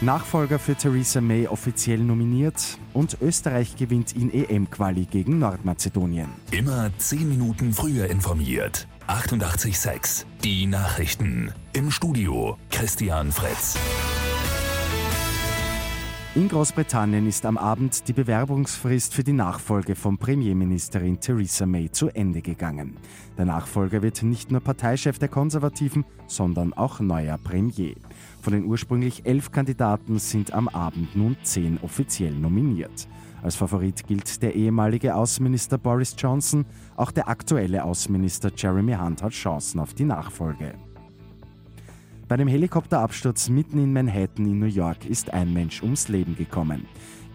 Nachfolger für Theresa May offiziell nominiert und Österreich gewinnt in EM-Quali gegen Nordmazedonien. Immer 10 Minuten früher informiert. 88.6 Die Nachrichten. Im Studio Christian Fritz. In Großbritannien ist am Abend die Bewerbungsfrist für die Nachfolge von Premierministerin Theresa May zu Ende gegangen. Der Nachfolger wird nicht nur Parteichef der Konservativen, sondern auch neuer Premier. Von den ursprünglich elf Kandidaten sind am Abend nun zehn offiziell nominiert. Als Favorit gilt der ehemalige Außenminister Boris Johnson, auch der aktuelle Außenminister Jeremy Hunt hat Chancen auf die Nachfolge. Bei einem Helikopterabsturz mitten in Manhattan in New York ist ein Mensch ums Leben gekommen.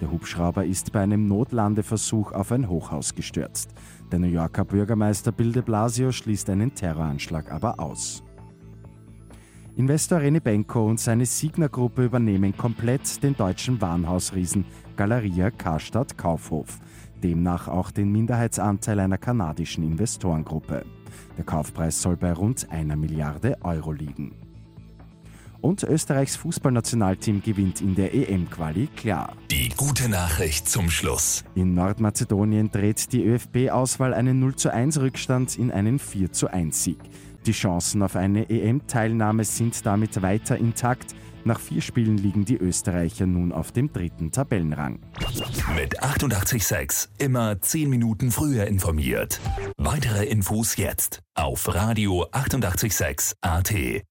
Der Hubschrauber ist bei einem Notlandeversuch auf ein Hochhaus gestürzt. Der New Yorker Bürgermeister Bill de Blasio schließt einen Terroranschlag aber aus. Investor René Benko und seine Signer-Gruppe übernehmen komplett den deutschen Warenhausriesen Galeria Karstadt Kaufhof. Demnach auch den Minderheitsanteil einer kanadischen Investorengruppe. Der Kaufpreis soll bei rund einer Milliarde Euro liegen. Und Österreichs Fußballnationalteam gewinnt in der EM-Quali klar. Die gute Nachricht zum Schluss. In Nordmazedonien dreht die ÖFB-Auswahl einen 0 zu 1 Rückstand in einen 4 zu 1 Sieg. Die Chancen auf eine EM-Teilnahme sind damit weiter intakt. Nach vier Spielen liegen die Österreicher nun auf dem dritten Tabellenrang. Mit 88.6 immer 10 Minuten früher informiert. Weitere Infos jetzt auf Radio 88.6 AT.